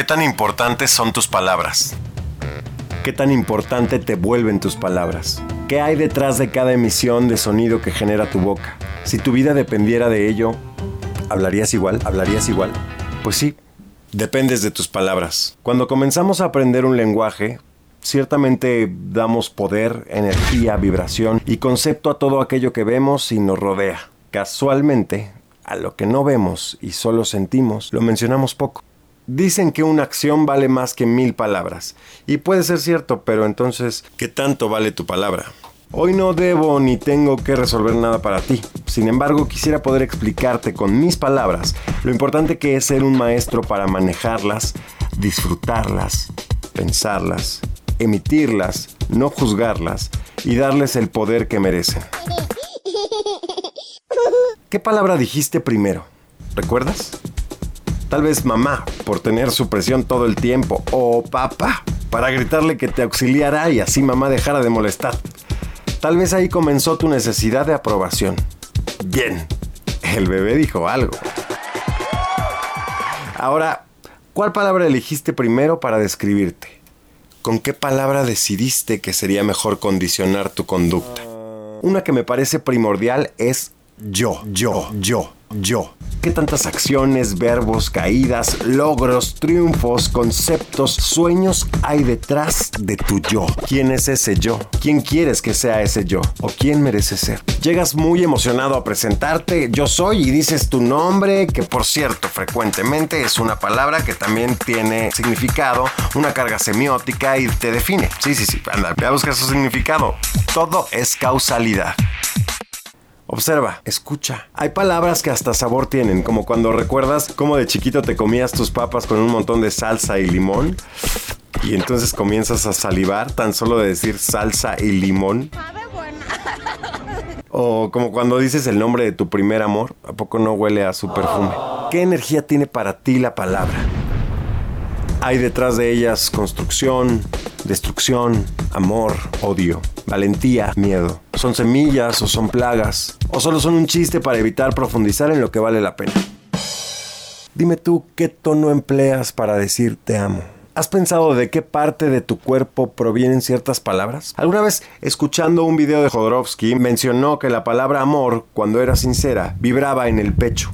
¿Qué tan importantes son tus palabras? ¿Qué tan importante te vuelven tus palabras? ¿Qué hay detrás de cada emisión de sonido que genera tu boca? Si tu vida dependiera de ello, ¿hablarías igual? ¿Hablarías igual? Pues sí, dependes de tus palabras. Cuando comenzamos a aprender un lenguaje, ciertamente damos poder, energía, vibración y concepto a todo aquello que vemos y nos rodea. Casualmente, a lo que no vemos y solo sentimos, lo mencionamos poco. Dicen que una acción vale más que mil palabras. Y puede ser cierto, pero entonces, ¿qué tanto vale tu palabra? Hoy no debo ni tengo que resolver nada para ti. Sin embargo, quisiera poder explicarte con mis palabras lo importante que es ser un maestro para manejarlas, disfrutarlas, pensarlas, emitirlas, no juzgarlas y darles el poder que merecen. ¿Qué palabra dijiste primero? ¿Recuerdas? Tal vez mamá, por tener su presión todo el tiempo. O papá, para gritarle que te auxiliara y así mamá dejara de molestar. Tal vez ahí comenzó tu necesidad de aprobación. Bien, el bebé dijo algo. Ahora, ¿cuál palabra elegiste primero para describirte? ¿Con qué palabra decidiste que sería mejor condicionar tu conducta? Una que me parece primordial es yo, yo, yo, yo. ¿Qué tantas acciones, verbos, caídas, logros, triunfos, conceptos, sueños hay detrás de tu yo? ¿Quién es ese yo? ¿Quién quieres que sea ese yo? ¿O quién merece ser? Llegas muy emocionado a presentarte, yo soy, y dices tu nombre, que por cierto, frecuentemente es una palabra que también tiene significado, una carga semiótica y te define. Sí, sí, sí, anda, a buscar su significado. Todo es causalidad. Observa, escucha. Hay palabras que hasta sabor tienen, como cuando recuerdas cómo de chiquito te comías tus papas con un montón de salsa y limón. Y entonces comienzas a salivar tan solo de decir salsa y limón. O como cuando dices el nombre de tu primer amor, ¿a poco no huele a su perfume? ¿Qué energía tiene para ti la palabra? Hay detrás de ellas construcción, destrucción, amor, odio, valentía, miedo. ¿Son semillas o son plagas? ¿O solo son un chiste para evitar profundizar en lo que vale la pena? Dime tú qué tono empleas para decir te amo. ¿Has pensado de qué parte de tu cuerpo provienen ciertas palabras? Alguna vez, escuchando un video de Jodorowsky, mencionó que la palabra amor, cuando era sincera, vibraba en el pecho.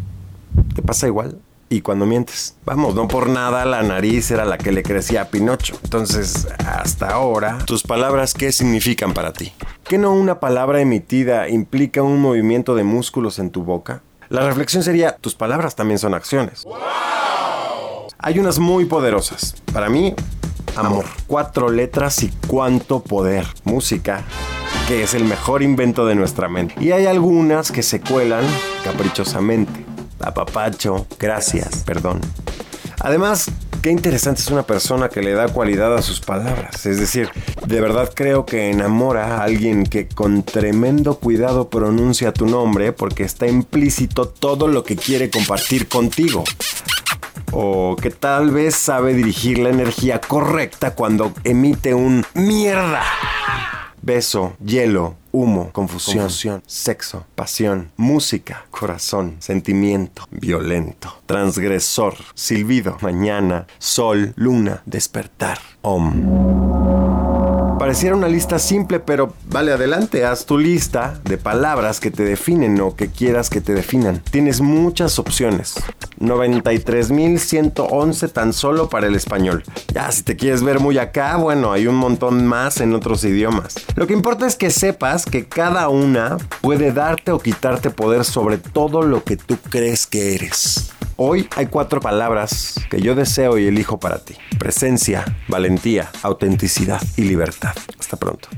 ¿Te pasa igual? Y cuando mientes. Vamos, no por nada la nariz era la que le crecía a Pinocho. Entonces, hasta ahora, tus palabras, ¿qué significan para ti? ¿Qué no una palabra emitida implica un movimiento de músculos en tu boca? La reflexión sería, tus palabras también son acciones. Hay unas muy poderosas. Para mí, amor. Cuatro letras y cuánto poder. Música, que es el mejor invento de nuestra mente. Y hay algunas que se cuelan caprichosamente apapacho, gracias, perdón. Además, qué interesante es una persona que le da cualidad a sus palabras. Es decir, de verdad creo que enamora a alguien que con tremendo cuidado pronuncia tu nombre porque está implícito todo lo que quiere compartir contigo. O que tal vez sabe dirigir la energía correcta cuando emite un mierda. Beso, hielo, humo, confusión, sexo, pasión, música, corazón, sentimiento, violento, transgresor, silbido, mañana, sol, luna, despertar, om. Pareciera una lista simple, pero vale adelante, haz tu lista de palabras que te definen o que quieras que te definan. Tienes muchas opciones. 93.111 tan solo para el español. Ya, si te quieres ver muy acá, bueno, hay un montón más en otros idiomas. Lo que importa es que sepas que cada una puede darte o quitarte poder sobre todo lo que tú crees que eres. Hoy hay cuatro palabras que yo deseo y elijo para ti. Presencia, valentía, autenticidad y libertad. Hasta pronto.